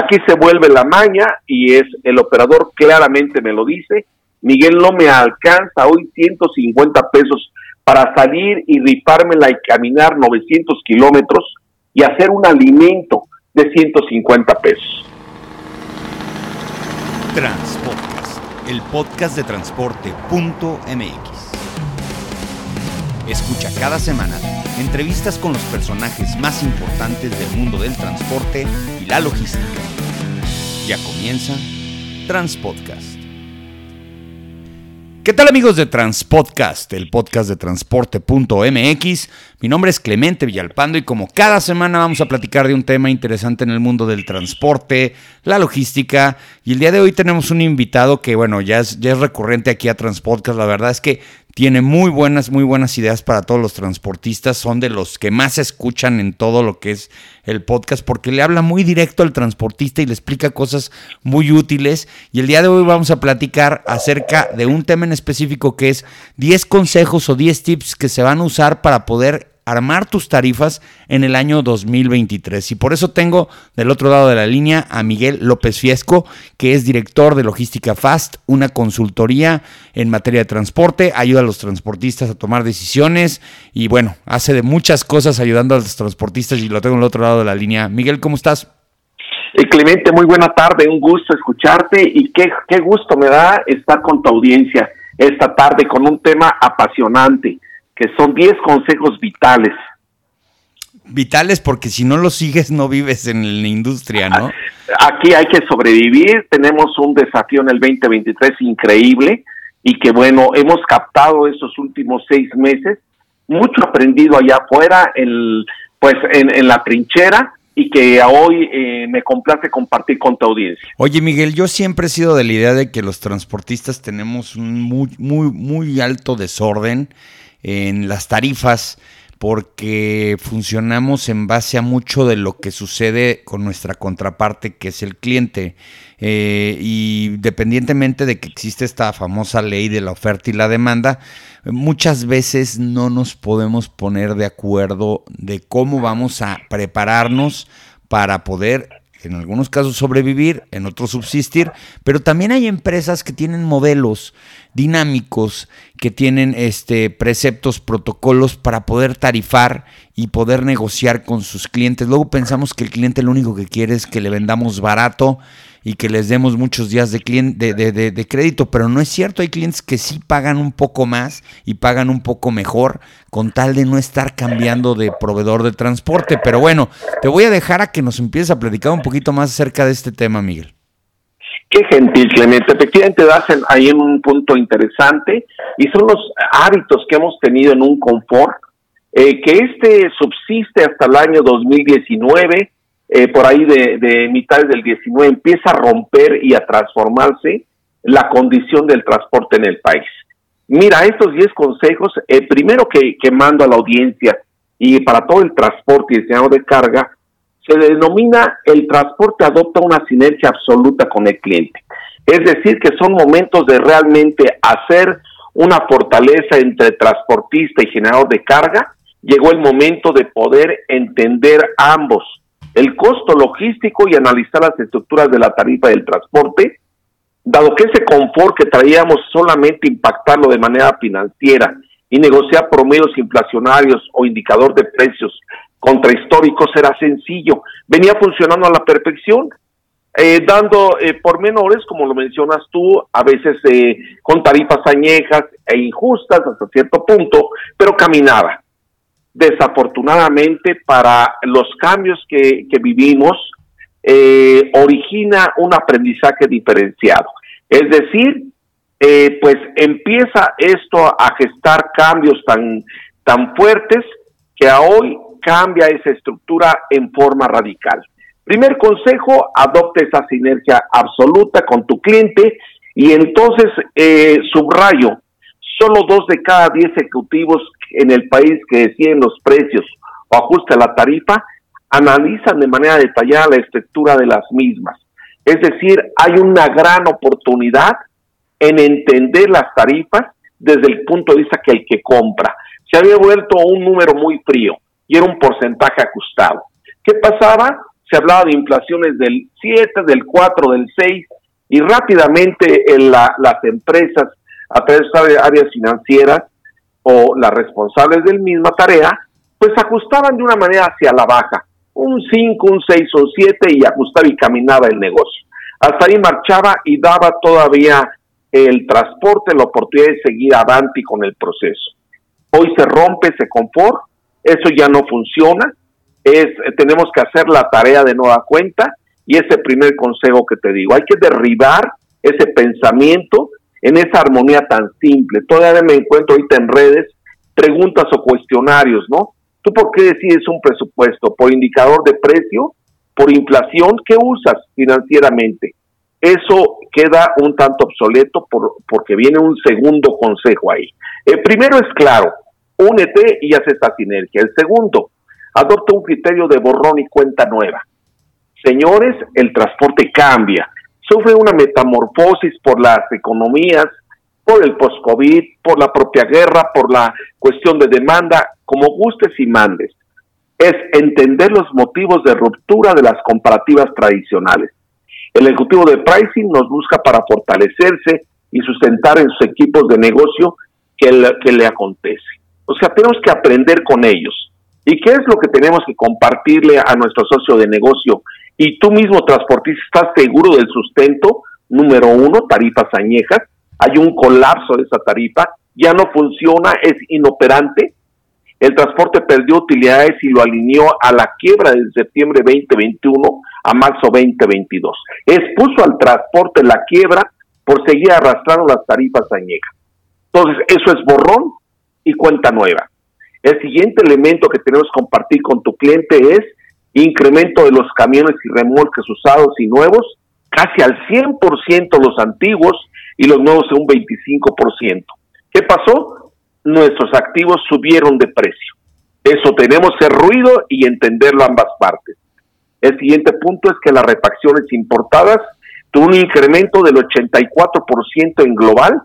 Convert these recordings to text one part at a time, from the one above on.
Aquí se vuelve la maña y es el operador claramente me lo dice, Miguel no me alcanza hoy 150 pesos para salir y ripármela y caminar 900 kilómetros y hacer un alimento de 150 pesos. Transpodcast, el podcast de transporte.mx. Escucha cada semana entrevistas con los personajes más importantes del mundo del transporte y la logística. Ya comienza Transpodcast. ¿Qué tal amigos de Transpodcast, el podcast de transporte.mx? Mi nombre es Clemente Villalpando y como cada semana vamos a platicar de un tema interesante en el mundo del transporte, la logística y el día de hoy tenemos un invitado que bueno, ya es, recurrente aquí a Transpodcast, la verdad es que tiene muy buenas, muy buenas ideas para todos los transportistas. Son de los que más escuchan en todo lo que es el podcast porque le habla muy directo al transportista y le explica cosas muy útiles. Y el día de hoy vamos a platicar acerca de un tema en específico que es 10 consejos o 10 tips que se van a usar para poder armar tus tarifas en el año 2023. Y por eso tengo del otro lado de la línea a Miguel López Fiesco, que es director de Logística Fast, una consultoría en materia de transporte, ayuda a los transportistas a tomar decisiones y bueno, hace de muchas cosas ayudando a los transportistas y lo tengo del otro lado de la línea. Miguel, ¿cómo estás? Eh, Clemente, muy buena tarde, un gusto escucharte y qué, qué gusto me da estar con tu audiencia esta tarde con un tema apasionante que son 10 consejos vitales. Vitales porque si no los sigues no vives en la industria, ¿no? Aquí hay que sobrevivir, tenemos un desafío en el 2023 increíble y que bueno, hemos captado estos últimos seis meses, mucho aprendido allá afuera, el, pues en, la trinchera y que hoy eh, me complace compartir con tu audiencia. Oye Miguel, yo siempre he sido de la idea de que los transportistas tenemos un muy, muy, muy alto desorden en las tarifas porque funcionamos en base a mucho de lo que sucede con nuestra contraparte, que es el cliente. Eh, y dependientemente de que existe esta famosa ley de la oferta y la demanda, muchas veces no nos podemos poner de acuerdo de cómo vamos a prepararnos para poder en algunos casos sobrevivir, en otros subsistir, pero también hay empresas que tienen modelos dinámicos, que tienen este preceptos, protocolos para poder tarifar y poder negociar con sus clientes. Luego pensamos que el cliente lo único que quiere es que le vendamos barato y que les demos muchos días de, cliente, de, crédito, pero no es cierto, hay clientes que sí pagan un poco más y pagan un poco mejor con tal de no estar cambiando de proveedor de transporte. Pero bueno, te voy a dejar a que nos empieces a platicar un poquito más acerca de este tema, Miguel. Qué gentil, Clemente. Efectivamente, das ahí en un punto interesante y son los hábitos que hemos tenido en un confort, eh, que este subsiste hasta el año 2019 eh, por ahí de, de mitad del 19 empieza a romper y a transformarse la condición del transporte en el país. Mira, estos 10 consejos, el primero que, que mando a la audiencia y para todo el transporte y diseñado de carga, se denomina el transporte adopta una sinergia absoluta con el cliente. Es decir, que son momentos de realmente hacer una fortaleza entre transportista y generador de carga. Llegó el momento de poder entender ambos el costo logístico y analizar las estructuras de la tarifa del transporte, dado que ese confort que traíamos solamente impactarlo de manera financiera y negociar promedios inflacionarios o indicador de precios contrahistóricos era sencillo, venía funcionando a la perfección, eh, dando eh, pormenores, como lo mencionas tú, a veces eh, con tarifas añejas e injustas hasta cierto punto, pero caminaba desafortunadamente para los cambios que, vivimos, eh, origina un aprendizaje diferenciado. Es decir, eh, pues empieza esto a gestar cambios tan, tan fuertes que a hoy cambia esa estructura en forma radical. Primer consejo, adopte esa sinergia absoluta con tu cliente y entonces eh, subrayo, solo dos de cada diez ejecutivos en el país que deciden los precios o ajusta la tarifa, analizan de manera detallada la estructura de las mismas. Es decir, hay una gran oportunidad en entender las tarifas desde el punto de vista que el que compra. Se había vuelto un número muy frío y era un porcentaje ajustado. ¿Qué pasaba? se hablaba de inflaciones del 7, del 4, del 6, y rápidamente en la, las empresas, a través de áreas financieras o las responsables del misma tarea, pues ajustaban de una manera hacia la baja, un 5, un 6, un 7 y ajustaba y caminaba el negocio. Hasta ahí marchaba y daba todavía el transporte la oportunidad de seguir adelante con el proceso. Hoy se rompe ese confort, eso ya no funciona, es, tenemos que hacer la tarea de nueva cuenta y ese primer consejo que te digo, hay que derribar ese pensamiento en esa armonía tan simple. Todavía me encuentro ahorita en redes preguntas o cuestionarios, ¿no? ¿Tú por qué decides un presupuesto? ¿Por indicador de precio? ¿Por inflación? ¿Qué usas financieramente? Eso queda un tanto obsoleto por, porque viene un segundo consejo ahí. El primero es claro, únete y haz esta sinergia. El segundo, adopta un criterio de borrón y cuenta nueva. Señores, el transporte cambia, sufre una metamorfosis por las economías, por el post-COVID, por la propia guerra, por la cuestión de demanda, como gustes y mandes. Es entender los motivos de ruptura de las comparativas tradicionales. El ejecutivo de pricing nos busca para fortalecerse y sustentar en sus equipos de negocio que, que le acontece. O sea, tenemos que aprender con ellos. ¿Y qué es lo que tenemos que compartirle a nuestro socio de negocio? Y tú mismo, transportista, estás seguro del sustento, número uno, tarifas añejas, hay un colapso de esa tarifa, ya no funciona, es inoperante. El transporte perdió utilidades y lo alineó a la quiebra de septiembre 2021 a marzo 2022. Expuso al transporte la quiebra por seguir arrastrando las tarifas añejas. Entonces, eso es borrón y cuenta nueva. El siguiente elemento que tenemos que compartir con tu cliente es incremento de los camiones y remolques usados y nuevos, casi al 100% los antiguos y los nuevos en un 25%. ¿Qué pasó? Nuestros activos subieron de precio. Eso tenemos que ruido y entenderlo ambas partes. El siguiente punto es que las refacciones importadas tuvo un incremento del 84% en global,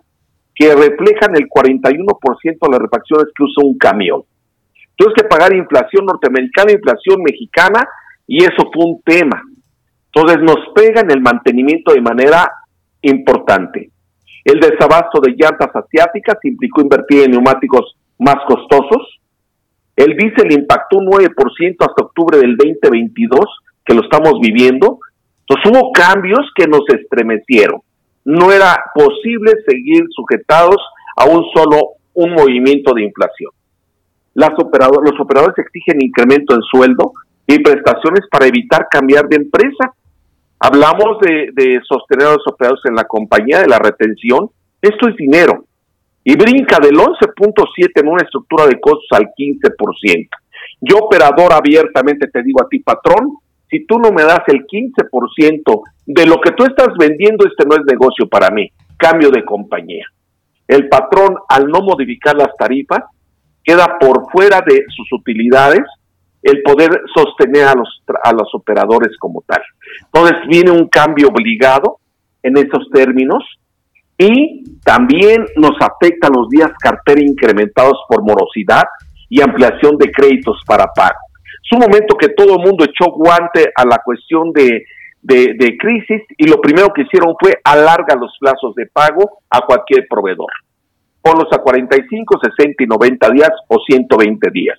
que reflejan el 41% de las refacciones que usa un camión. Tienes que pagar inflación norteamericana, inflación mexicana, y eso fue un tema. Entonces nos pega en el mantenimiento de manera importante. El desabasto de llantas asiáticas implicó invertir en neumáticos más costosos. El diésel impactó un 9% hasta octubre del 2022, que lo estamos viviendo. Entonces hubo cambios que nos estremecieron. No era posible seguir sujetados a un solo un movimiento de inflación. Las los operadores exigen incremento en sueldo y prestaciones para evitar cambiar de empresa Hablamos de, sostener a los operadores en la compañía, de la retención. Esto es dinero. Y brinca del 11.7 en una estructura de costos al 15%. Yo, operador, abiertamente te digo a ti, patrón, si tú no me das el 15% de lo que tú estás vendiendo, este no es negocio para mí. Cambio de compañía. El patrón, al no modificar las tarifas, queda por fuera de sus utilidades el poder sostener a los, a los operadores como tal. Entonces viene un cambio obligado en esos términos y también nos afecta los días cartera incrementados por morosidad y ampliación de créditos para pago. Es un momento que todo el mundo echó guante a la cuestión de, de, de crisis y lo primero que hicieron fue alargar los plazos de pago a cualquier proveedor. Ponlos a 45, 60 y 90 días o 120 días.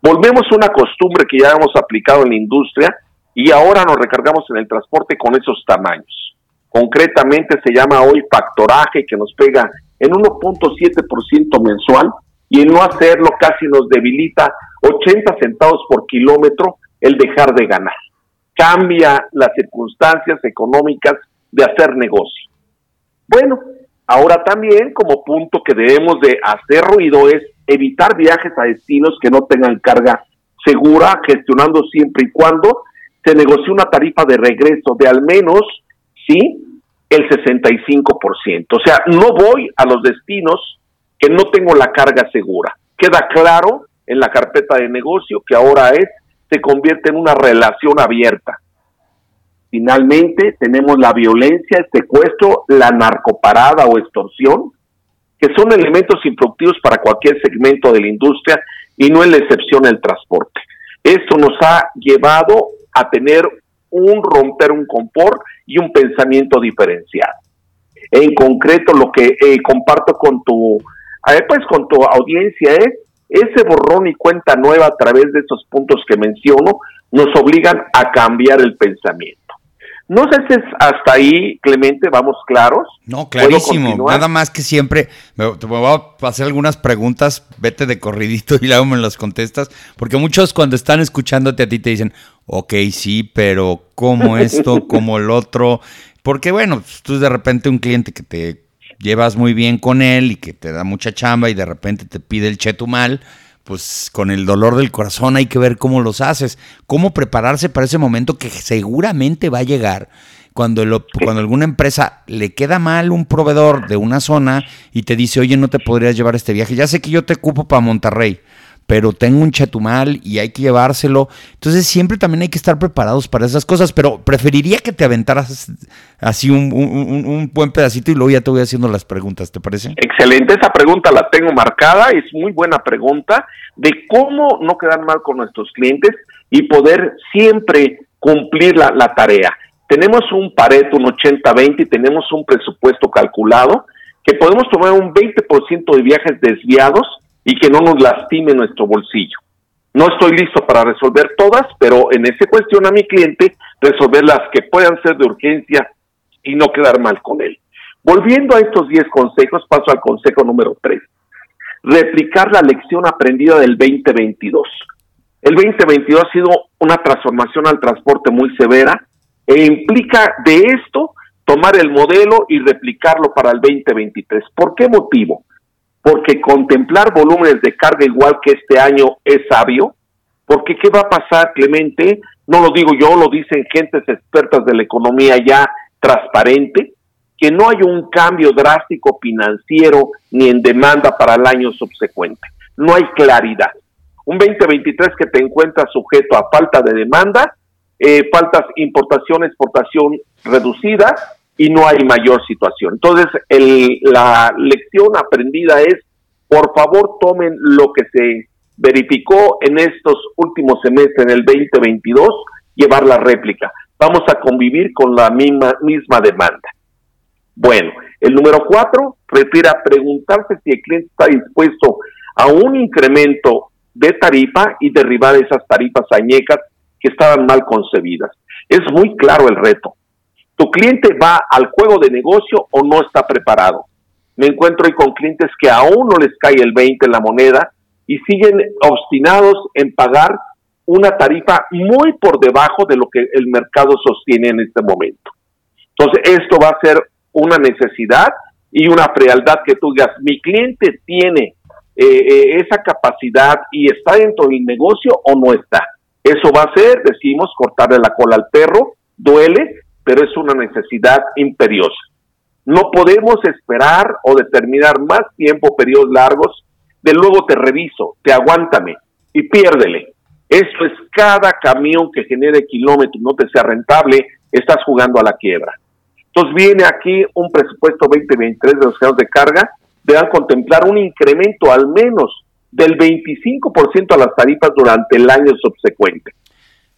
Volvemos a una costumbre que ya hemos aplicado en la industria y ahora nos recargamos en el transporte con esos tamaños. Concretamente se llama hoy factoraje que nos pega en 1.7% mensual y en no hacerlo casi nos debilita 80 centavos por kilómetro el dejar de ganar. Cambia las circunstancias económicas de hacer negocio. Bueno, ahora también como punto que debemos de hacer ruido es evitar viajes a destinos que no tengan carga segura, gestionando siempre y cuando se negocie una tarifa de regreso de al menos, sí, el 65%. O sea, no voy a los destinos que no tengo la carga segura. Queda claro en la carpeta de negocio que ahora es, se convierte en una relación abierta. Finalmente, tenemos la violencia, el secuestro, la narcoparada o extorsión, que son elementos improductivos para cualquier segmento de la industria y no es la excepción el transporte. Esto nos ha llevado a tener un romper un confort y un pensamiento diferenciado. En concreto, lo que eh, comparto con tu, eh, pues con tu audiencia es ese borrón y cuenta nueva a través de estos puntos que menciono nos obligan a cambiar el pensamiento. No sé si es hasta ahí, Clemente, vamos claros. No, clarísimo. Nada más que siempre, me, te voy a hacer algunas preguntas, vete de corridito y luego me las contestas, porque muchos cuando están escuchándote a ti te dicen, ok, sí, pero ¿cómo esto? ¿Cómo el otro? Porque bueno, tú de repente un cliente que te llevas muy bien con él y que te da mucha chamba y de repente te pide el chetumal, pues con el dolor del corazón hay que ver cómo los haces, cómo prepararse para ese momento que seguramente va a llegar cuando, cuando alguna empresa le queda mal un proveedor de una zona y te dice, oye, no te podrías llevar este viaje, ya sé que yo te ocupo para Monterrey, pero tengo un chetumal y hay que llevárselo. Entonces siempre también hay que estar preparados para esas cosas, pero preferiría que te aventaras así un, buen pedacito y luego ya te voy haciendo las preguntas, ¿te parece? Excelente, esa pregunta la tengo marcada, es muy buena pregunta de cómo no quedar mal con nuestros clientes y poder siempre cumplir la, la tarea. Tenemos un Pareto, un 80-20 y tenemos un presupuesto calculado que podemos tomar un 20% de viajes desviados y que no nos lastime nuestro bolsillo. No estoy listo para resolver todas, pero en ese cuestión a mi cliente, resolver las que puedan ser de urgencia y no quedar mal con él. Volviendo a estos 10 consejos, paso al consejo número 3. Replicar la lección aprendida del 2022. El 2022 ha sido una transformación al transporte muy severa e implica de esto tomar el modelo y replicarlo para el 2023. ¿Por qué motivo? Porque contemplar volúmenes de carga igual que este año es sabio, porque ¿qué va a pasar, Clemente? No lo digo yo, lo dicen gentes expertas de la economía ya transparente, que no hay un cambio drástico financiero ni en demanda para el año subsecuente. No hay claridad. Un 2023 que te encuentras sujeto a falta de demanda, eh, faltas importación, exportación reducida, y no hay mayor situación. Entonces, la lección aprendida es, por favor, tomen lo que se verificó en estos últimos semestres, en el 2022, llevar la réplica. Vamos a convivir con la misma, misma demanda. Bueno, el número cuatro refiere a preguntarse si el cliente está dispuesto a un incremento de tarifa y derribar esas tarifas añecas que estaban mal concebidas. Es muy claro el reto. ¿Tu cliente va al juego de negocio o no está preparado? Me encuentro hoy con clientes que aún no les cae el 20 en la moneda y siguen obstinados en pagar una tarifa muy por debajo de lo que el mercado sostiene en este momento. Entonces, esto va a ser una necesidad y una frialdad que tú digas, mi cliente tiene eh, eh, esa capacidad y está dentro del negocio o no está. Eso va a ser, decimos, cortarle la cola al perro, duele, pero es una necesidad imperiosa. No podemos esperar o determinar más tiempo, periodos largos, de luego te reviso, te aguántame y piérdele. Eso es cada camión que genere kilómetros, no te sea rentable, estás jugando a la quiebra. Entonces viene aquí un presupuesto 2023 de los carros de carga, deberán contemplar un incremento al menos del 25% a las tarifas durante el año subsecuente.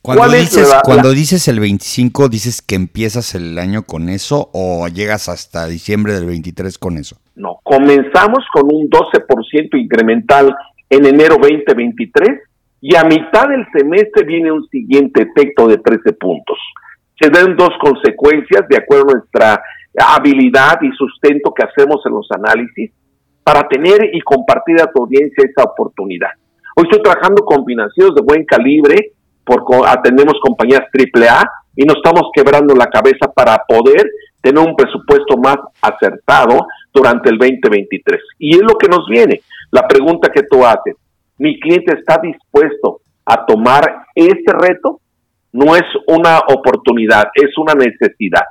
Cuando, dices, cuando dices el 25, ¿dices que empiezas el año con eso o llegas hasta diciembre del 23 con eso? No, comenzamos con un 12% incremental en enero 2023 y a mitad del semestre viene un siguiente efecto de 13 puntos. Se dan dos consecuencias de acuerdo a nuestra habilidad y sustento que hacemos en los análisis para tener y compartir a tu audiencia esa oportunidad. Hoy estoy trabajando con financieros de buen calibre porque atendemos compañías AAA y nos estamos quebrando la cabeza para poder tener un presupuesto más acertado durante el 2023. Y es lo que nos viene. La pregunta que tú haces, ¿mi cliente está dispuesto a tomar este reto? No es una oportunidad, es una necesidad.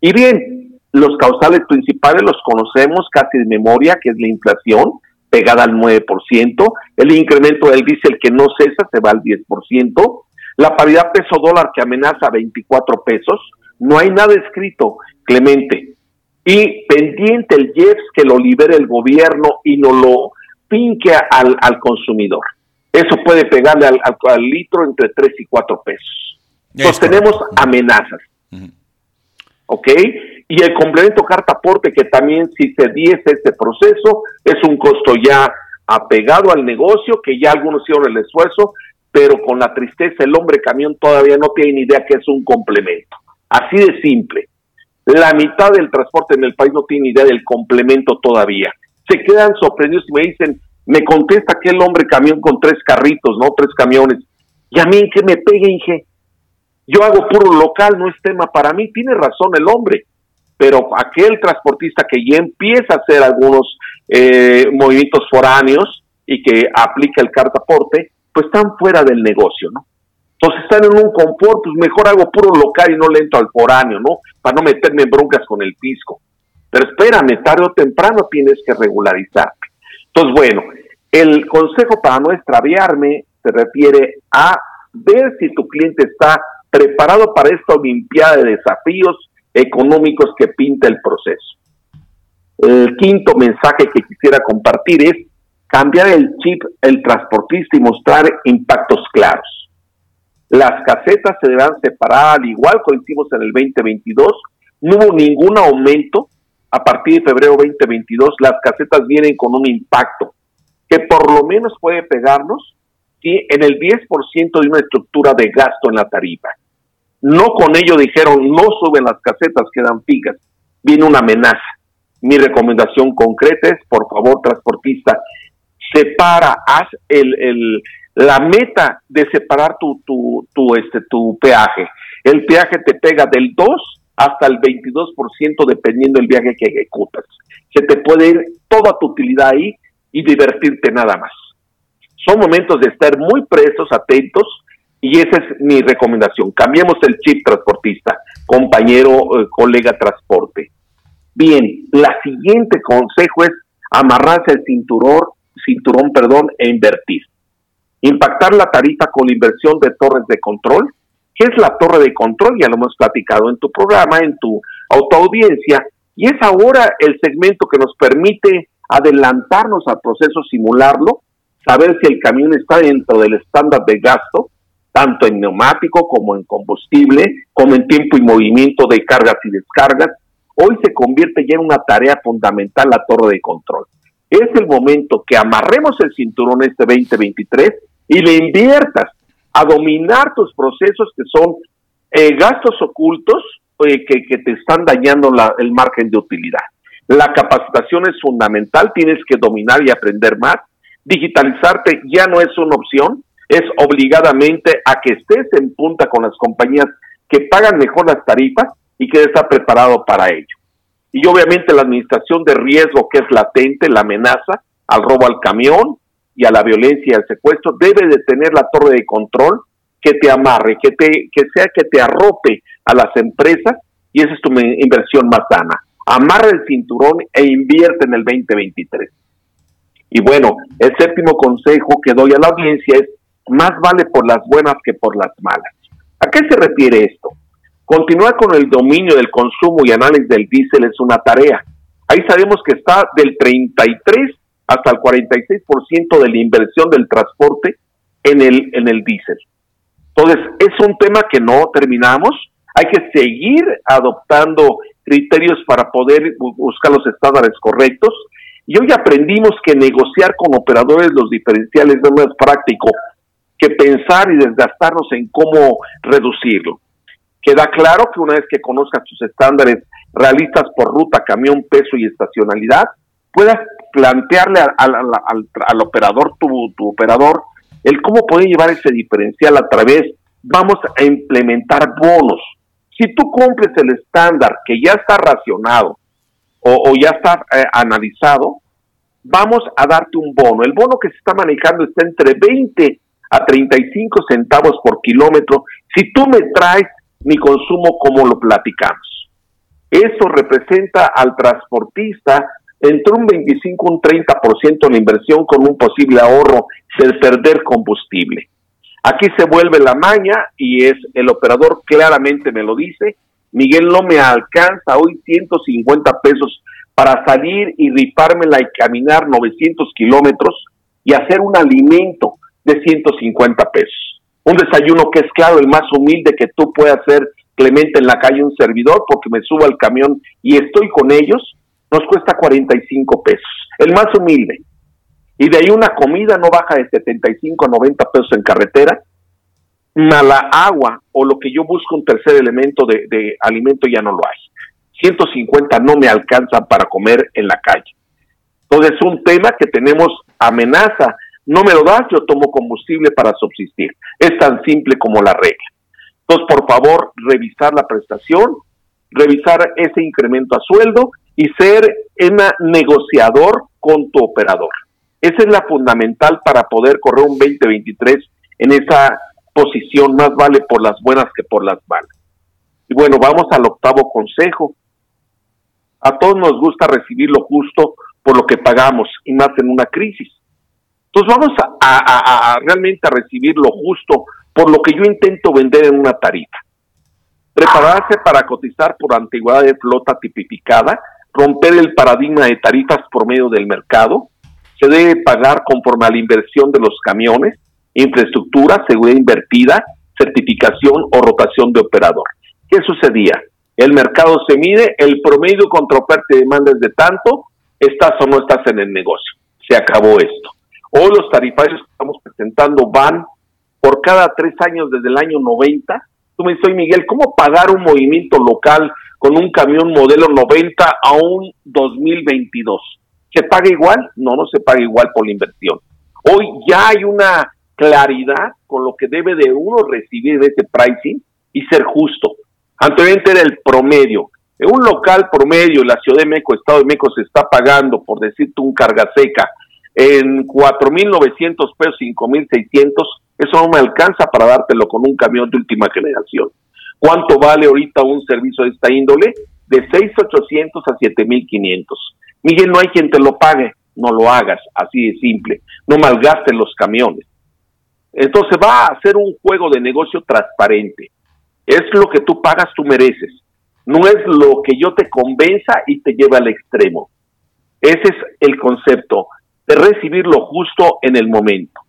Y bien, los causales principales los conocemos casi de memoria, que es la inflación, pegada al 9%, el incremento del diésel que no cesa se va al 10%, la paridad peso dólar que amenaza 24 pesos, no hay nada escrito, Clemente. Y pendiente el IEPS que lo libere el gobierno y no lo finque al, consumidor. Eso puede pegarle al, litro entre 3 y 4 pesos. Entonces tenemos amenazas. ¿Ok? Y el complemento carta aporte, que también si se diese este proceso, es un costo ya apegado al negocio, que ya algunos hicieron el esfuerzo, pero con la tristeza el hombre camión todavía no tiene ni idea que es un complemento. Así de simple. La mitad del transporte en el país no tiene ni idea del complemento todavía. Se quedan sorprendidos y me dicen, me contesta aquel hombre camión con tres carritos, ¿no? Tres camiones. Y a mí en que me pegue, dije, yo hago puro local, no es tema para mí. Tiene razón el hombre, pero aquel transportista que ya empieza a hacer algunos eh, movimientos foráneos y que aplica el cartaporte, pues están fuera del negocio, ¿no? Entonces están en un confort, pues mejor hago puro local y no lento al foráneo, ¿no? Para no meterme en broncas con el pisco. Pero espérame, tarde o temprano tienes que regularizarte. Entonces, bueno, el consejo para no extraviarme se refiere a ver si tu cliente está preparado para esta olimpiada de desafíos económicos que pinta el proceso. El quinto mensaje que quisiera compartir es cambiar el chip, el transportista y mostrar impactos claros. Las casetas se deberán separar al igual que hicimos en el 2022. No hubo ningún aumento. A partir de febrero 2022 las casetas vienen con un impacto que por lo menos puede pegarnos en el 10% de una estructura de gasto en la tarifa. No con ello dijeron, no suben las casetas, quedan fijas. Viene una amenaza. Mi recomendación concreta es, por favor, transportista, separa, haz el, la meta de separar tu, tu, tu, este, tu peaje. El peaje te pega del 2 hasta el 22% dependiendo del viaje que ejecutas. Se te puede ir toda tu utilidad ahí y divertirte nada más. Son momentos de estar muy presos, atentos, y esa es mi recomendación. Cambiemos el chip transportista, compañero, eh, colega transporte. Bien, la siguiente consejo es amarrarse el cinturón, cinturón, perdón, e invertir. Impactar la tarifa con la inversión de torres de control. ¿Qué es la torre de control? Ya lo hemos platicado en tu programa, en tu autoaudiencia, y es ahora el segmento que nos permite adelantarnos al proceso, simularlo, saber si el camión está dentro del estándar de gasto, tanto en neumático como en combustible, como en tiempo y movimiento de cargas y descargas. Hoy se convierte ya en una tarea fundamental la torre de control. Es el momento que amarremos el cinturón este 2023 y le inviertas a dominar tus procesos que son eh, gastos ocultos eh, que, te están dañando la, el margen de utilidad. La capacitación es fundamental, tienes que dominar y aprender más. Digitalizarte ya no es una opción, es obligadamente a que estés en punta con las compañías que pagan mejor las tarifas y que estar preparado para ello. Y obviamente la administración de riesgo que es latente, la amenaza al robo al camión y a la violencia y al secuestro, debe de tener la torre de control que te amarre, que, te, que sea que te arrope a las empresas y esa es tu inversión más sana. Amarra el cinturón e invierte en el 2023. Y bueno, el séptimo consejo que doy a la audiencia es más vale por las buenas que por las malas. ¿A qué se refiere esto? Continuar con el dominio del consumo y análisis del diésel es una tarea. Ahí sabemos que está del 33 hasta el 46% de la inversión del transporte en el, en el diésel. Entonces, es un tema que no terminamos. Hay que seguir adoptando criterios para poder buscar los estándares correctos. Y hoy aprendimos que negociar con operadores los diferenciales no es práctico que pensar y desgastarnos en cómo reducirlo. Queda claro que una vez que conozcas tus estándares realistas por ruta, camión, peso y estacionalidad, puedas plantearle al, operador, tu, tu operador, el cómo puede llevar ese diferencial a través, vamos a implementar bonos. Si tú cumples el estándar que ya está racionado o, ya está eh, analizado, vamos a darte un bono. El bono que se está manejando está entre 20 a 35 centavos por kilómetro si tú me traes mi consumo como lo platicamos. Eso representa al transportista entre un 25 y un 30% de la inversión con un posible ahorro del perder combustible. Aquí se vuelve la maña y es el operador claramente me lo dice, Miguel no me alcanza hoy 150 pesos para salir y rifármela y caminar 900 kilómetros y hacer un alimento de 150 pesos. Un desayuno que es claro, el más humilde que tú puedas hacer, Clemente, en la calle un servidor, porque me subo al camión y estoy con ellos, nos cuesta 45 pesos. El más humilde. Y de ahí una comida no baja de 75 a 90 pesos en carretera. Mala agua o lo que yo busco un tercer elemento de, de alimento ya no lo hay. 150 no me alcanzan para comer en la calle. Entonces es un tema que tenemos amenaza. No me lo das, yo tomo combustible para subsistir. Es tan simple como la regla. Entonces, por favor, revisar la prestación, revisar ese incremento a sueldo y ser un negociador con tu operador. Esa es la fundamental para poder correr un 2023 en esa posición más vale por las buenas que por las malas. Y bueno, vamos al octavo consejo. A todos nos gusta recibir lo justo por lo que pagamos y más en una crisis. Entonces vamos a, realmente a recibir lo justo por lo que yo intento vender en una tarifa. Prepararse para cotizar por antigüedad de flota tipificada, romper el paradigma de tarifas por medio del mercado, se debe pagar conforme a la inversión de los camiones, infraestructura, seguridad invertida, certificación o rotación de operador. ¿Qué sucedía? El mercado se mide, el promedio contra oferta y demanda es de tanto, estás o no estás en el negocio. Se acabó esto. Hoy los tarifarios que estamos presentando van por cada tres años desde el año 90. Tú me dices, Miguel, ¿cómo pagar un movimiento local con un camión modelo 90 a un 2022? ¿Se paga igual? No, no se paga igual por la inversión. Hoy ya hay una claridad con lo que debe de uno recibir de ese pricing y ser justo. Anteriormente era el promedio. En un local promedio la Ciudad de México, Estado de México, se está pagando, por decirte, un carga seca en 4.900 pesos, 5.600, eso no me alcanza para dártelo con un camión de última generación. ¿Cuánto vale ahorita un servicio de esta índole? De 6.800 a 7.500. Miguel, no hay quien te lo pague, no lo hagas, así de simple. No malgastes los camiones. Entonces va a ser un juego de negocio transparente. Es lo que tú pagas, tú mereces. No es lo que yo te convenza y te lleva al extremo. Ese es el concepto de recibir lo justo en el momento.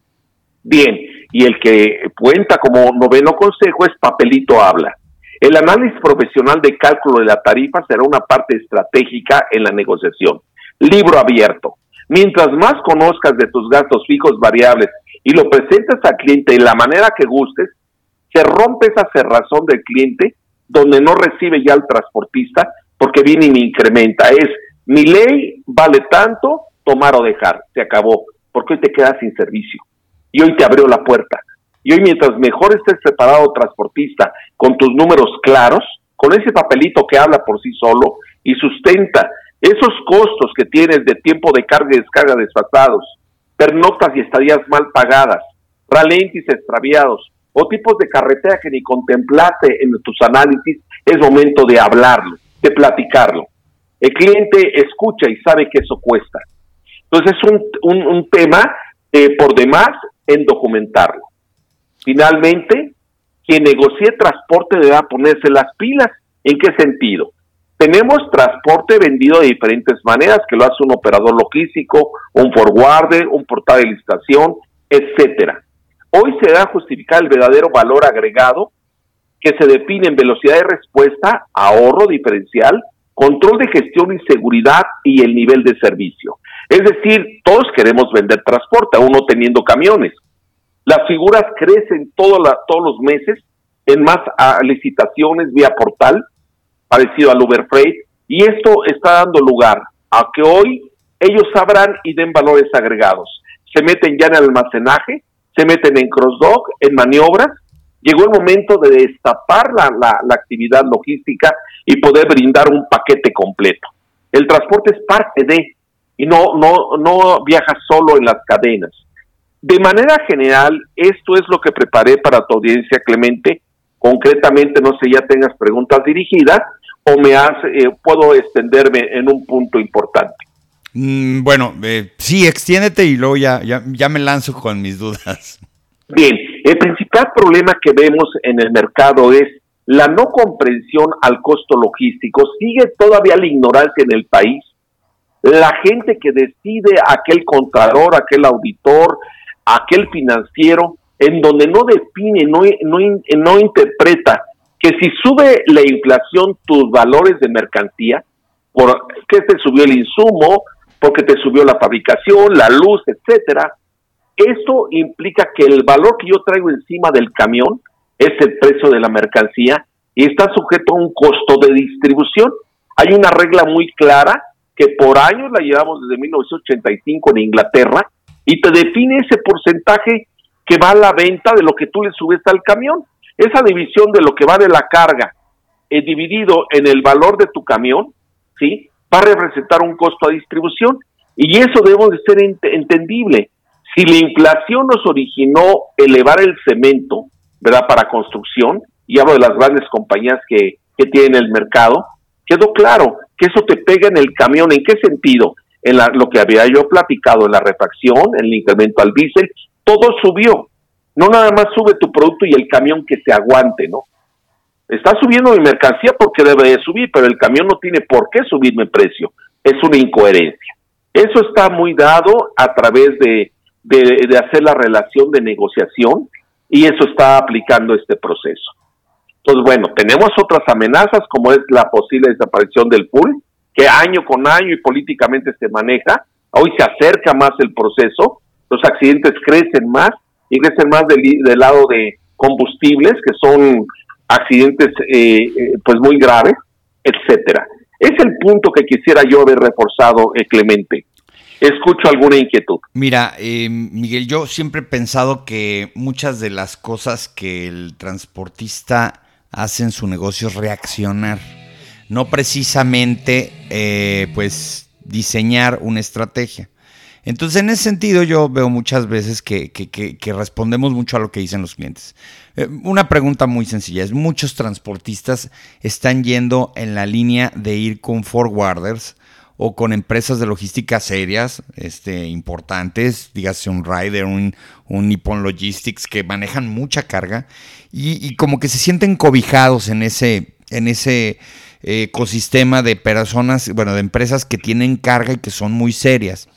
Bien, y el que cuenta como noveno consejo es papelito habla. El análisis profesional de cálculo de la tarifa será una parte estratégica en la negociación. Libro abierto. Mientras más conozcas de tus gastos fijos variables y lo presentes al cliente de la manera que gustes, se rompe esa cerrazón del cliente donde no recibe ya el transportista porque viene y me incrementa. Es mi ley vale tanto, tomar o dejar, se acabó, porque hoy te quedas sin servicio y hoy te abrió la puerta. Y hoy mientras mejor estés preparado transportista con tus números claros, con ese papelito que habla por sí solo y sustenta esos costos que tienes de tiempo de carga y descarga desfasados, pernoctas y estadías mal pagadas, ralentis extraviados o tipos de carretera que ni contemplaste en tus análisis, es momento de hablarlo, de platicarlo. El cliente escucha y sabe que eso cuesta. Entonces es un, un, tema por demás en documentarlo. Finalmente, quien negocie transporte deberá ponerse las pilas. ¿En qué sentido? Tenemos transporte vendido de diferentes maneras, que lo hace un operador logístico, un forwarder, un portal de licitación, etcétera. Hoy se da justificar el verdadero valor agregado que se define en velocidad de respuesta, ahorro diferencial, control de gestión y seguridad y el nivel de servicio. Es decir, todos queremos vender transporte, aún no teniendo camiones. Las figuras crecen todos los meses en más licitaciones vía portal, parecido al Uber Freight, y esto está dando lugar a que hoy ellos sabrán y den valores agregados. Se meten ya en almacenaje, se meten en cross-dock, en maniobras. Llegó el momento de destapar la, la actividad logística y poder brindar un paquete completo. El transporte es parte de, y no, no, no viajas solo en las cadenas. De manera general, esto es lo que preparé para tu audiencia, Clemente. Concretamente, no sé, ya tengas preguntas dirigidas o me hace, eh, puedo extenderme en un punto importante. Mm, bueno, eh, sí, extiéndete y luego ya, ya, ya me lanzo con mis dudas. Bien, el principal problema que vemos en el mercado es la no comprensión al costo logístico. Sigue todavía la ignorancia en el país la gente que decide, aquel contador, aquel auditor, aquel financiero, en donde no define, no, no, no interpreta que si sube la inflación tus valores de mercancía, porque te subió el insumo, porque te subió la fabricación, la luz, etcétera, eso implica que el valor que yo traigo encima del camión es el precio de la mercancía y está sujeto a un costo de distribución. Hay una regla muy clara que por años la llevamos desde 1985 en Inglaterra y te define ese porcentaje que va a la venta de lo que tú le subes al camión. Esa división de lo que vale la carga eh, dividido en el valor de tu camión, ¿sí? Va a representar un costo a distribución y eso debe de ser entendible. Si la inflación nos originó elevar el cemento, ¿verdad? Para construcción, y hablo de las grandes compañías que, que tienen el mercado, quedó claro que eso te pega en el camión. ¿En qué sentido? En lo que había yo platicado, en la refacción, en el incremento al diésel, todo subió. No nada más sube tu producto y el camión que se aguante, ¿no? Está subiendo mi mercancía porque debe de subir, pero el camión no tiene por qué subirme precio. Es una incoherencia. Eso está muy dado a través de hacer la relación de negociación y eso está aplicando este proceso. Entonces, bueno, tenemos otras amenazas como es la posible desaparición del pool, que año con año y políticamente se maneja. Hoy se acerca más el proceso, los accidentes crecen más y crecen más del, lado de combustibles, que son accidentes eh, eh, pues muy graves, etcétera. Es el punto que quisiera yo haber reforzado, eh, Clemente. Escucho alguna inquietud. Mira, Miguel, yo siempre he pensado que muchas de las cosas que el transportista hace en su negocio reaccionar, no precisamente pues diseñar una estrategia. Entonces, en ese sentido, yo veo muchas veces que, respondemos mucho a lo que dicen los clientes. Eh, una pregunta muy sencilla es, muchos transportistas están yendo en la línea de ir con forwarders o con empresas de logística serias, este, importantes, dígase un Rider, un, Nippon Logistics, que manejan mucha carga y, como que se sienten cobijados en ese, en ese eh, ecosistema de personas, bueno, de empresas que tienen carga y que son muy serias.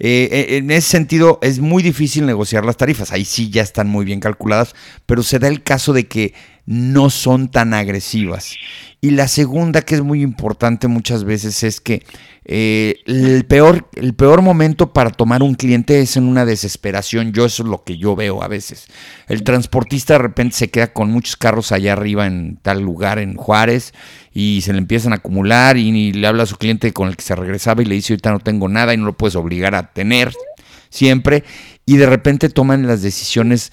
Eh, eh, en ese sentido es muy difícil negociar las tarifas. Ahí sí ya están muy bien calculadas, pero se da el caso de que no son tan agresivas. Y la segunda, que es muy importante muchas veces, es que eh, el, peor, el peor momento para tomar un cliente es en una desesperación. Yo eso es lo que yo veo a veces. El transportista de repente se queda con muchos carros allá arriba en tal lugar, en Juárez, y se le empiezan a acumular y, le habla a su cliente con el que se regresaba y le dice, ahorita no tengo nada y no lo puedes obligar a tener siempre. Y de repente toman las decisiones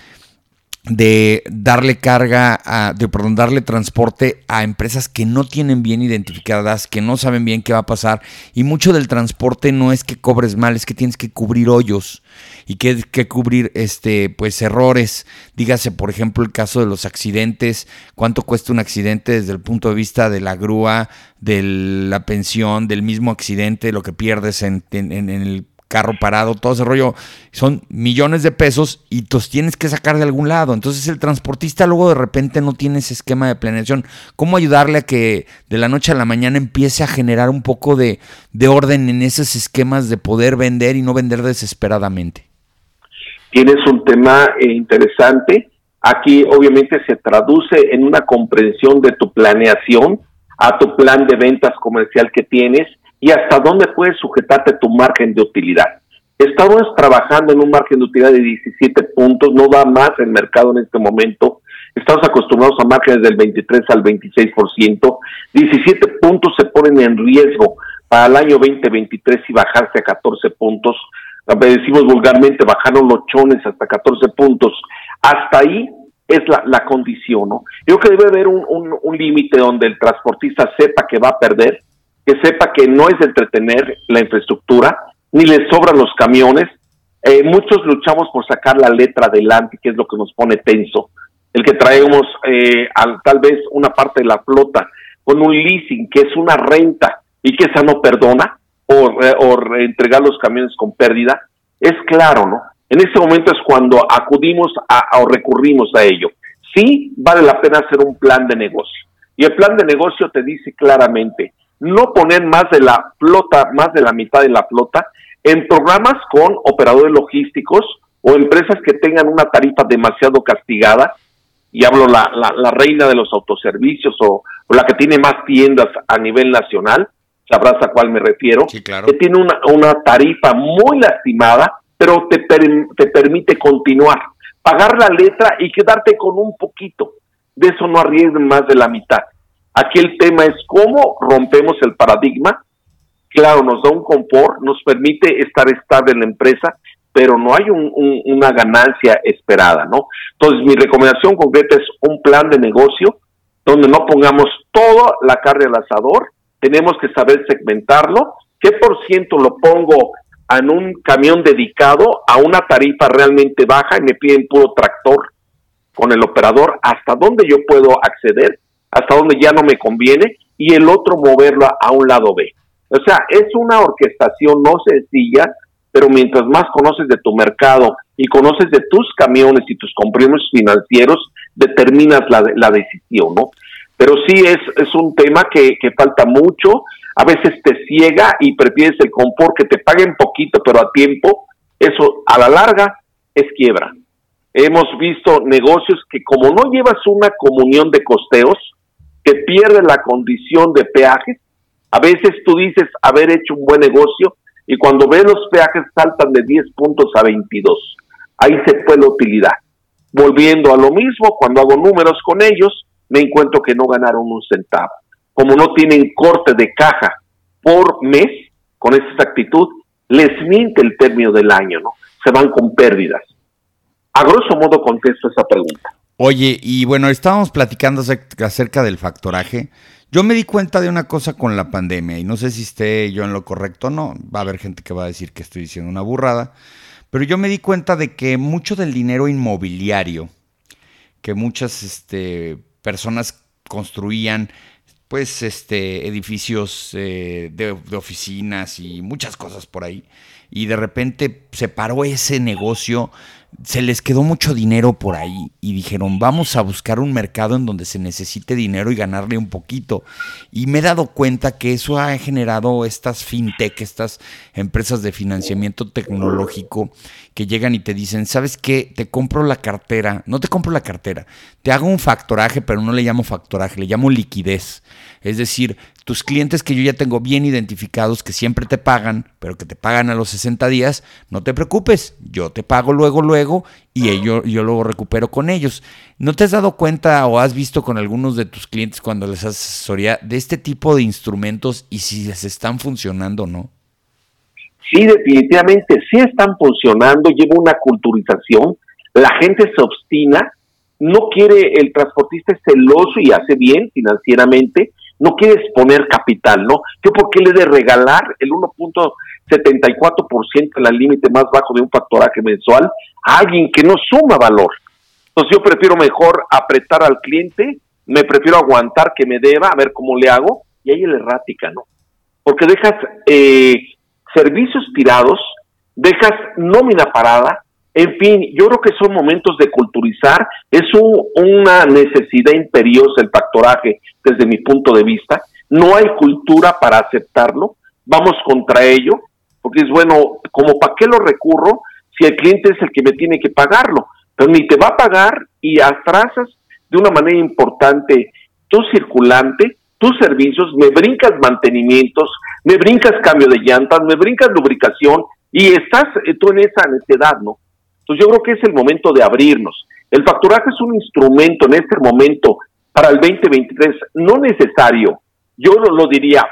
de darle carga, a, de perdón, darle transporte a empresas que no tienen bien identificadas, que no saben bien qué va a pasar. Y mucho del transporte no es que cobres mal, es que tienes que cubrir hoyos y que, que cubrir este, pues, errores. Dígase, por ejemplo, el caso de los accidentes, cuánto cuesta un accidente desde el punto de vista de la grúa, de la pensión, del mismo accidente, lo que pierdes en, en, en el carro parado, todo ese rollo, son millones de pesos y los tienes que sacar de algún lado. Entonces el transportista luego de repente no tiene ese esquema de planeación. ¿Cómo ayudarle a que de la noche a la mañana empiece a generar un poco de, orden en esos esquemas de poder vender y no vender desesperadamente? Tienes un tema eh, interesante. Aquí obviamente se traduce en una comprensión de tu planeación a tu plan de ventas comercial que tienes y hasta dónde puedes sujetarte tu margen de utilidad. Estamos trabajando en un margen de utilidad de 17 puntos, no va más el mercado en este momento. Estamos acostumbrados a márgenes del 23 al 26%. 17 puntos se ponen en riesgo para el año 2023 y bajarse a 14 puntos. Decimos vulgarmente, bajaron los chones hasta 14 puntos. Hasta ahí es la, la condición, ¿no? Yo creo que debe haber un, un, un límite donde el transportista sepa que va a perder que sepa que no es entretener la infraestructura, ni le sobran los camiones. Eh, muchos luchamos por sacar la letra adelante, que es lo que nos pone tenso. El que traemos eh, tal vez una parte de la flota con un leasing, que es una renta y que esa no perdona, o, o entregar los camiones con pérdida, es claro, ¿no? En ese momento es cuando acudimos a, o recurrimos a ello. Sí, vale la pena hacer un plan de negocio. Y el plan de negocio te dice claramente, no poner más de la flota, más de la mitad de la flota, en programas con operadores logísticos o empresas que tengan una tarifa demasiado castigada, y hablo la, la, reina de los autoservicios o, la que tiene más tiendas a nivel nacional, sabrás a cuál me refiero, que tiene una, una tarifa muy lastimada, pero te, te permite continuar, pagar la letra y quedarte con un poquito. De eso no arriesguen más de la mitad. Aquí el tema es cómo rompemos el paradigma. Claro, nos da un confort, nos permite estar estable en la empresa, pero no hay una ganancia esperada, ¿no? Entonces, mi recomendación concreta es un plan de negocio donde no pongamos toda la carne al asador, tenemos que saber segmentarlo, qué por ciento lo pongo en un camión dedicado a una tarifa realmente baja y me piden puro tractor con el operador, hasta dónde yo puedo acceder, hasta dónde ya no me conviene, y el otro moverlo a un lado B. O sea, es una orquestación no sencilla, pero mientras más conoces de tu mercado y conoces de tus camiones y tus compromisos financieros, determinas la, la decisión, ¿no? Pero sí es, es un tema que, que falta mucho, a veces te ciega y prefieres el confort, que te paguen poquito pero a tiempo, eso a la larga es quiebra. Hemos visto negocios que como no llevas una comunión de costeos, que pierden la condición de peajes, a veces tú dices haber hecho un buen negocio, y cuando ves los peajes saltan de 10 puntos a 22. Ahí se fue la utilidad. Volviendo a lo mismo, cuando hago números con ellos, me encuentro que no ganaron un centavo. Como no tienen corte de caja por mes, con esa exactitud, les miente el término del año, ¿no? Se van con pérdidas. A grosso modo contesto esa pregunta. Oye, y bueno, estábamos platicando acerca del factoraje. Yo me di cuenta de una cosa con la pandemia y no sé si esté yo en lo correcto o no. Va a haber gente que va a decir que estoy diciendo una burrada. Pero yo me di cuenta de que mucho del dinero inmobiliario que muchas este, personas construían, pues, este, edificios eh, de, de, oficinas y muchas cosas por ahí. Y de repente se paró ese negocio se les quedó mucho dinero por ahí y dijeron, vamos a buscar un mercado en donde se necesite dinero y ganarle un poquito. Y me he dado cuenta que eso ha generado estas fintech, estas empresas de financiamiento tecnológico que llegan y te dicen, ¿sabes qué? Te compro la cartera, no te compro la cartera, te hago un factoraje, pero no le llamo factoraje, le llamo liquidez. Es decir, tus clientes que yo ya tengo bien identificados, que siempre te pagan, pero que te pagan a los 60 días, no te preocupes, yo te pago luego, luego, y yo, yo luego recupero con ellos. ¿No te has dado cuenta o has visto con algunos de tus clientes cuando les haces asesoría de este tipo de instrumentos y si les están funcionando o no? Sí, definitivamente, sí están funcionando, lleva una culturización, la gente se obstina, no quiere, el transportista es celoso y hace bien financieramente, no quiere exponer capital, ¿no? Yo por qué le de regalar el 1.74% en el límite más bajo de un factoraje mensual a alguien que no suma valor. Entonces yo prefiero mejor apretar al cliente, me prefiero aguantar que me deba, a ver cómo le hago, y ahí el errática, ¿no? Porque dejas eh, servicios tirados, dejas nómina parada, en fin, yo creo que son momentos de culturizar, es una necesidad imperiosa el factoraje desde mi punto de vista, no hay cultura para aceptarlo, vamos contra ello, porque es bueno, como para qué lo recurro si el cliente es el que me tiene que pagarlo, pero ni te va a pagar y atrasas de una manera importante tu circulante, tus servicios, me brincas mantenimientos, me brincas cambio de llantas, me brincas lubricación y estás eh, tú en esa necesidad, ¿no? Entonces yo creo que es el momento de abrirnos. El facturaje es un instrumento en este momento para el 2023 no necesario, yo lo, diría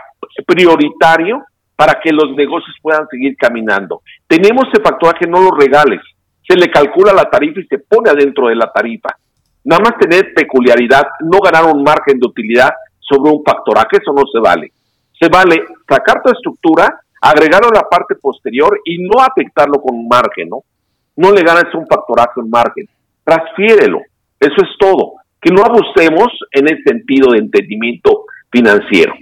prioritario para que los negocios puedan seguir caminando. Tenemos ese facturaje, no lo regales. Se le calcula la tarifa y se pone adentro de la tarifa. Nada más tener peculiaridad, no ganar un margen de utilidad sobre un factoraje, eso no se vale. Se vale sacar tu estructura, agregarlo a la parte posterior y no afectarlo con un margen, ¿no? No le ganas un factoraje en margen, transfiérelo, eso es todo, que no abusemos en el sentido de entendimiento financiero.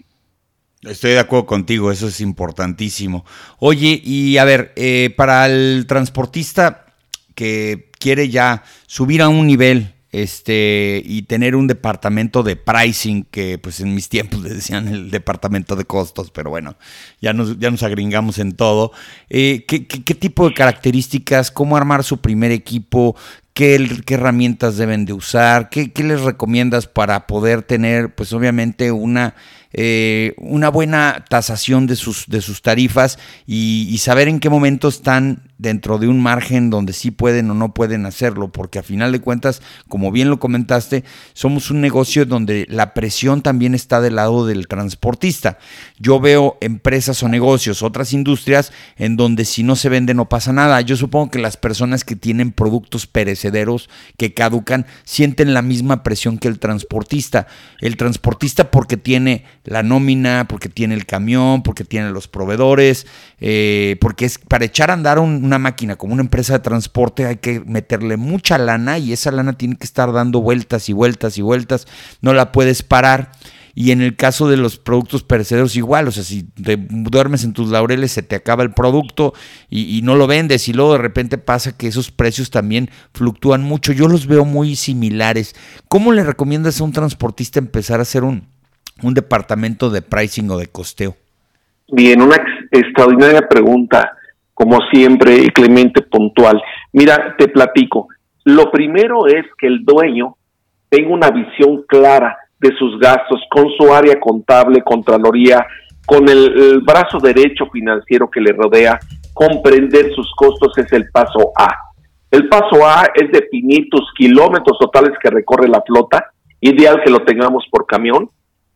Estoy de acuerdo contigo, eso es importantísimo. Oye, y a ver, eh, para el transportista que quiere ya subir a un nivel este y tener un departamento de pricing que pues en mis tiempos le decían el departamento de costos, pero bueno, ya nos, ya nos agringamos en todo. Eh, ¿qué, tipo de características, cómo armar su primer equipo, qué, qué herramientas deben de usar, ¿Qué, les recomiendas para poder tener pues obviamente una eh, una buena tasación de sus, de sus tarifas y, saber en qué momento están dentro de un margen donde sí pueden o no pueden hacerlo, porque a final de cuentas, como bien lo comentaste, somos un negocio donde la presión también está del lado del transportista. Yo veo empresas o negocios, otras industrias, en donde si no se vende no pasa nada. Yo supongo que las personas que tienen productos perecederos que caducan sienten la misma presión que el transportista. El transportista porque tiene la nómina, porque tiene el camión, porque tiene los proveedores, eh, porque es para echar a andar una máquina como una empresa de transporte hay que meterle mucha lana y esa lana tiene que estar dando vueltas y vueltas y vueltas, no la puedes parar. Y en el caso de los productos perecederos igual, o sea, si te duermes en tus laureles se te acaba el producto y, no lo vendes y luego de repente pasa que esos precios también fluctúan mucho. Yo los veo muy similares. ¿Cómo le recomiendas a un transportista empezar a hacer un, un departamento de pricing o de costeo? Bien, una extraordinaria pregunta, como siempre, Clemente puntual. Mira, te platico. Lo primero es que el dueño tenga una visión clara de sus gastos con su área contable, contraloría, con el, brazo derecho financiero que le rodea, comprender sus costos es el paso A. El paso A es definir tus kilómetros totales que recorre la flota, ideal que lo tengamos por camión,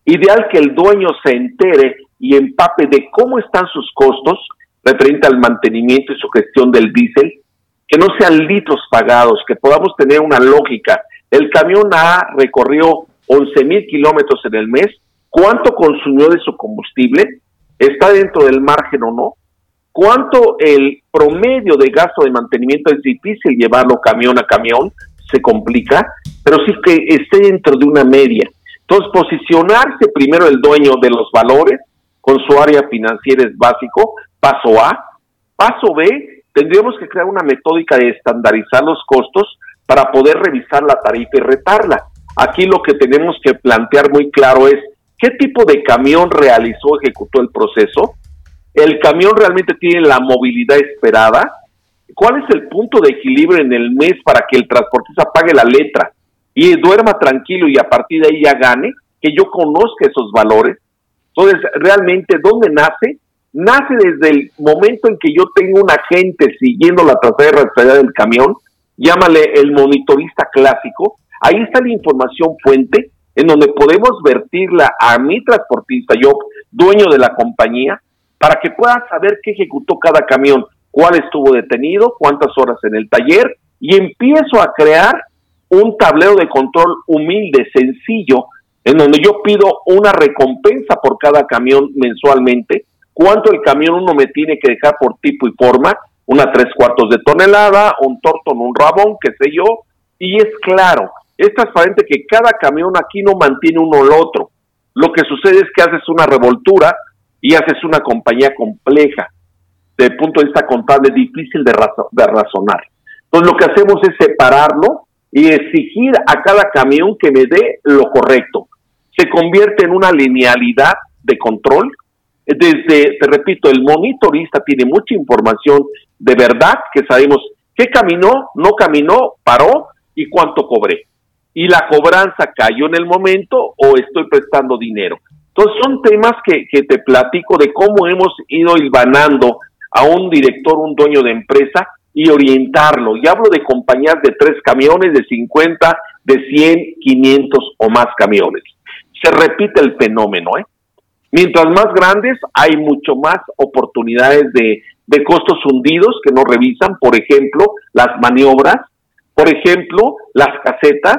Ideal que el dueño se entere y empape de cómo están sus costos referente al mantenimiento y su gestión del diésel, que no sean litros pagados, que podamos tener una lógica. El camión A recorrió 11 mil kilómetros en el mes, ¿cuánto consumió de su combustible? ¿Está dentro del margen o no? ¿Cuánto el promedio de gasto de mantenimiento es difícil llevarlo camión a camión? Se complica, pero sí que esté dentro de una media. Entonces, posicionarse primero el dueño de los valores con su área financiera es básico, paso A. Paso B, tendríamos que crear una metódica de estandarizar los costos para poder revisar la tarifa y retarla. Aquí lo que tenemos que plantear muy claro es qué tipo de camión realizó, ejecutó el proceso, el camión realmente tiene la movilidad esperada, cuál es el punto de equilibrio en el mes para que el transportista pague la letra y duerma tranquilo y a partir de ahí ya gane, que yo conozca esos valores. Entonces, realmente, ¿dónde nace? Nace desde el momento en que yo tengo un agente siguiendo la trazada de del camión, llámale el monitorista clásico, ahí está la información fuente en donde podemos vertirla a mi transportista, yo, dueño de la compañía, para que pueda saber qué ejecutó cada camión, cuál estuvo detenido, cuántas horas en el taller, y empiezo a crear un tablero de control humilde, sencillo, en donde yo pido una recompensa por cada camión mensualmente, cuánto el camión uno me tiene que dejar por tipo y forma, una tres cuartos de tonelada, un tortón, un rabón, qué sé yo, y es claro, es transparente que cada camión aquí no mantiene uno al otro. Lo que sucede es que haces una revoltura y haces una compañía compleja, desde el punto de vista contable difícil de, de razonar. Entonces lo que hacemos es separarlo y exigir a cada camión que me dé lo correcto. Se convierte en una linealidad de control. Desde, te repito, el monitorista tiene mucha información de verdad que sabemos qué caminó, no caminó, paró y cuánto cobré. Y la cobranza cayó en el momento o estoy prestando dinero. Entonces son temas que, te platico de cómo hemos ido hilvanando a un director, un dueño de empresa, y orientarlo. Y hablo de compañías de tres camiones, de 50, de 100, 500 o más camiones. Se repite el fenómeno. ¿eh? Mientras más grandes, hay mucho más oportunidades de, de costos hundidos que no revisan. Por ejemplo, las maniobras, por ejemplo, las casetas,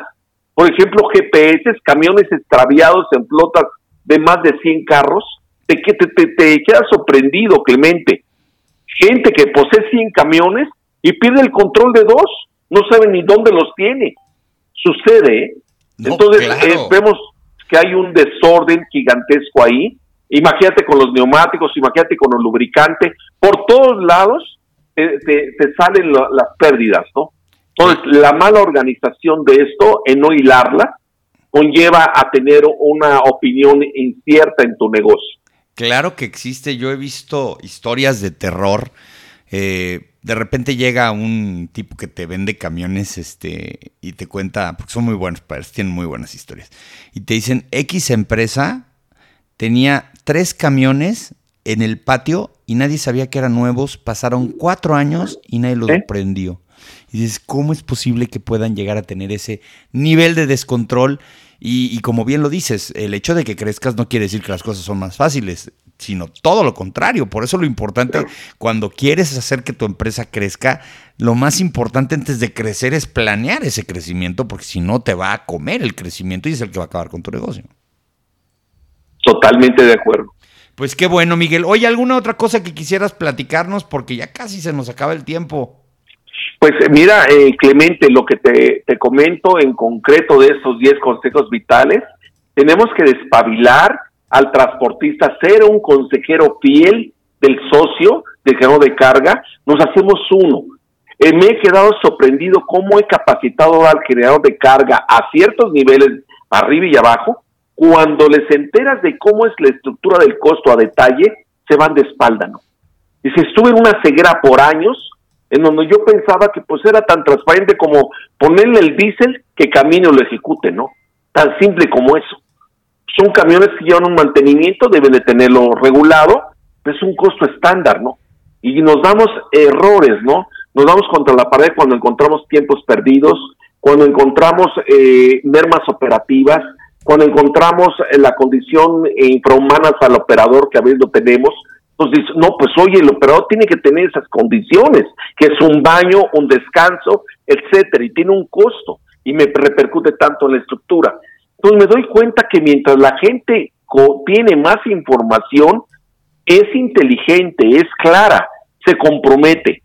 por ejemplo, GPS, camiones extraviados en flotas de más de 100 carros. Te, te, te, te quedas sorprendido, Clemente. Gente que posee 100 camiones y pierde el control de dos, no sabe ni dónde los tiene. Sucede, ¿eh? entonces eh, vemos que hay un desorden gigantesco ahí. Imagínate con los neumáticos, imagínate con los lubricantes, por todos lados te, salen las pérdidas, ¿no? Entonces, la mala organización de esto, en no hilarla, conlleva a tener una opinión incierta en tu negocio. Claro que existe, yo he visto historias de terror. Eh, de repente llega un tipo que te vende camiones este, y te cuenta, porque son muy buenos, tienen muy buenas historias, y te dicen, X empresa tenía tres camiones en el patio y nadie sabía que eran nuevos, pasaron cuatro años y nadie los prendió. Y dices, ¿cómo es posible que puedan llegar a tener ese nivel de descontrol? Y, y, como bien lo dices, el hecho de que crezcas no quiere decir que las cosas son más fáciles sino todo lo contrario. Por eso lo importante, cuando quieres hacer que tu empresa crezca, lo más importante antes de crecer es planear ese crecimiento, porque si no te va a comer el crecimiento y es el que va a acabar con tu negocio. Totalmente de acuerdo. Pues qué bueno, Miguel. Oye, ¿alguna otra cosa que quisieras platicarnos? Porque ya casi se nos acaba el tiempo. Pues eh, mira, eh, Clemente, lo que te, te comento en concreto de estos 10 consejos vitales, tenemos que despabilar al transportista ser un consejero fiel del socio del generador de carga, nos hacemos uno. Eh, me he quedado sorprendido cómo he capacitado al generador de carga a ciertos niveles, arriba y abajo, cuando les enteras de cómo es la estructura del costo a detalle, se van de espalda, ¿no? Dice, estuve en una ceguera por años, en donde yo pensaba que pues era tan transparente como ponerle el diésel que camine o lo ejecute, ¿no? Tan simple como eso son camiones que llevan un mantenimiento, deben de tenerlo regulado, es un costo estándar, ¿no? Y nos damos errores, ¿no? Nos damos contra la pared cuando encontramos tiempos perdidos, cuando encontramos eh, mermas operativas, cuando encontramos eh, la condición infrahumanas al operador que a veces lo tenemos, entonces no, pues oye, el operador tiene que tener esas condiciones, que es un baño, un descanso, etcétera, y tiene un costo, y me repercute tanto en la estructura. Entonces me doy cuenta que mientras la gente tiene más información, es inteligente, es clara, se compromete.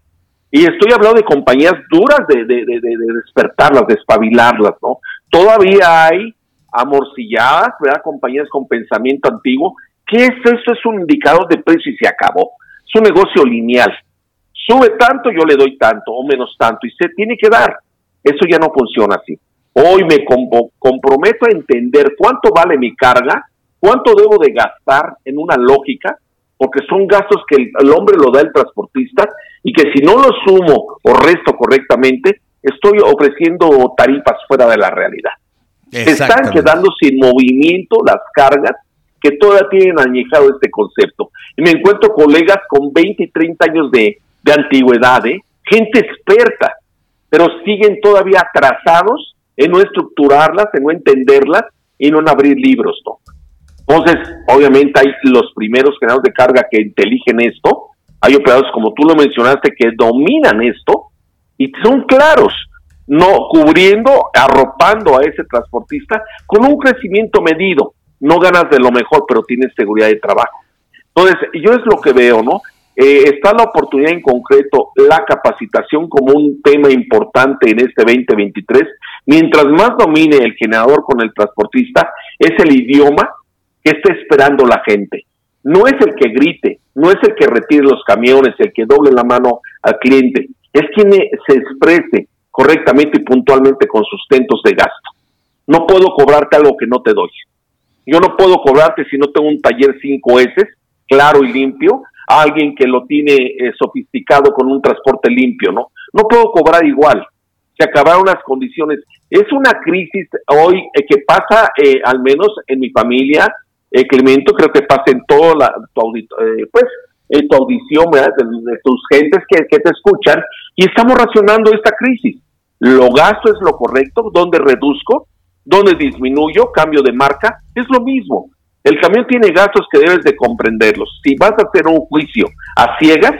Y estoy hablando de compañías duras de, de, de, de despertarlas, de espabilarlas, ¿no? Todavía hay amorcilladas, ¿verdad? Compañías con pensamiento antiguo. ¿Qué es eso? Es un indicador de precio y se acabó. Es un negocio lineal. Sube tanto, yo le doy tanto o menos tanto y se tiene que dar. Eso ya no funciona así. Hoy me comprometo a entender cuánto vale mi carga, cuánto debo de gastar en una lógica, porque son gastos que el, hombre lo da el transportista y que si no lo sumo o resto correctamente, estoy ofreciendo tarifas fuera de la realidad. Se están quedando sin movimiento las cargas que todavía tienen añejado este concepto. Y me encuentro colegas con 20 y 30 años de, de antigüedad, ¿eh? gente experta, pero siguen todavía atrasados en no estructurarlas, en no entenderlas y no en abrir libros, ¿no? Entonces, obviamente hay los primeros generadores de carga que inteligen esto, hay operadores como tú lo mencionaste que dominan esto y son claros, no cubriendo, arropando a ese transportista con un crecimiento medido. No ganas de lo mejor, pero tienes seguridad de trabajo. Entonces, yo es lo que veo, ¿no? Eh, está la oportunidad en concreto, la capacitación como un tema importante en este 2023. Mientras más domine el generador con el transportista, es el idioma que está esperando la gente. No es el que grite, no es el que retire los camiones, el que doble la mano al cliente, es quien se exprese correctamente y puntualmente con sustentos de gasto. No puedo cobrarte algo que no te doy. Yo no puedo cobrarte si no tengo un taller 5S, claro y limpio, alguien que lo tiene eh, sofisticado con un transporte limpio, ¿no? No puedo cobrar igual. Se acabaron las condiciones. Es una crisis hoy eh, que pasa, eh, al menos en mi familia, Clemento, creo que pasa en toda la, tu, pues, en tu audición. De, tus gentes que, que te escuchan, y estamos racionando esta crisis. Lo gasto es lo correcto, ¿dónde reduzco? ¿Dónde disminuyo? Cambio de marca, es lo mismo. El camión tiene gastos que debes de comprenderlos. Si vas a hacer un juicio a ciegas,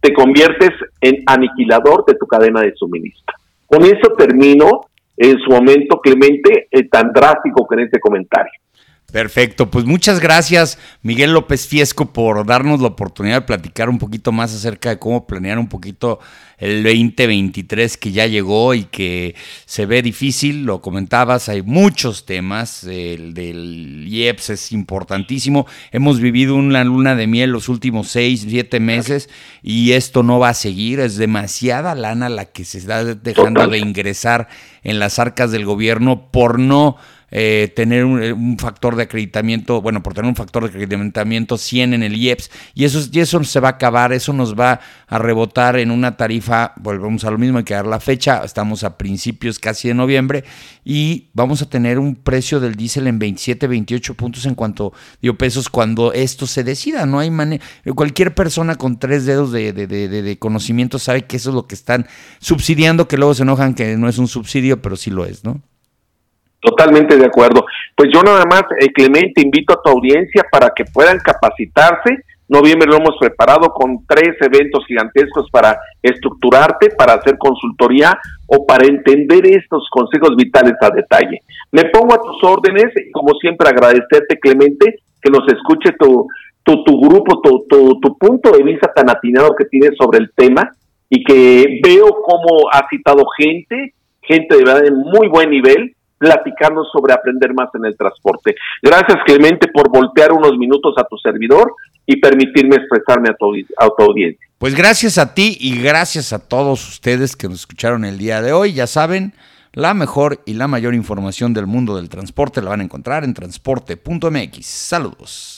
te conviertes en aniquilador de tu cadena de suministro. Con eso termino en su momento, Clemente, eh, tan drástico que en este comentario. Perfecto, pues muchas gracias Miguel López Fiesco por darnos la oportunidad de platicar un poquito más acerca de cómo planear un poquito el 2023 que ya llegó y que se ve difícil, lo comentabas, hay muchos temas, el del IEPS es importantísimo, hemos vivido una luna de miel los últimos seis, siete meses y esto no va a seguir, es demasiada lana la que se está dejando de ingresar en las arcas del gobierno por no eh, tener eh, un, factor de acreditamiento, bueno, por tener un factor de acreditamiento 100 en el IEPS, y eso, eso se va a acabar, eso nos va a rebotar en una tarifa, volvemos a lo mismo, hay que dar la fecha, estamos a principios casi de noviembre, y vamos a tener un precio del diésel en 27, 28 puntos en cuanto dio pesos cuando esto se decida, no hay manera, cualquier persona con tres dedos de, de, de, de conocimiento sabe que eso es lo que están subsidiando, que luego se enojan que no es un subsidio, pero sí lo es, ¿no? Totalmente de acuerdo. Pues yo nada más, eh, Clemente, invito a tu audiencia para que puedan capacitarse. Noviembre lo hemos preparado con tres eventos gigantescos para estructurarte, para hacer consultoría o para entender estos consejos vitales a detalle. Me pongo a tus órdenes y como siempre agradecerte, Clemente, que nos escuche tu, tu, tu grupo, tu, tu, tu punto de vista tan atinado que tienes sobre el tema y que veo cómo ha citado gente, gente de verdad de muy buen nivel platicando sobre aprender más en el transporte. Gracias Clemente por voltear unos minutos a tu servidor y permitirme expresarme a tu, audiencia. Pues gracias a ti y gracias a todos ustedes que nos escucharon el día de hoy. Ya saben, la mejor y la mayor información del mundo del transporte la van a encontrar en transporte.mx. Saludos.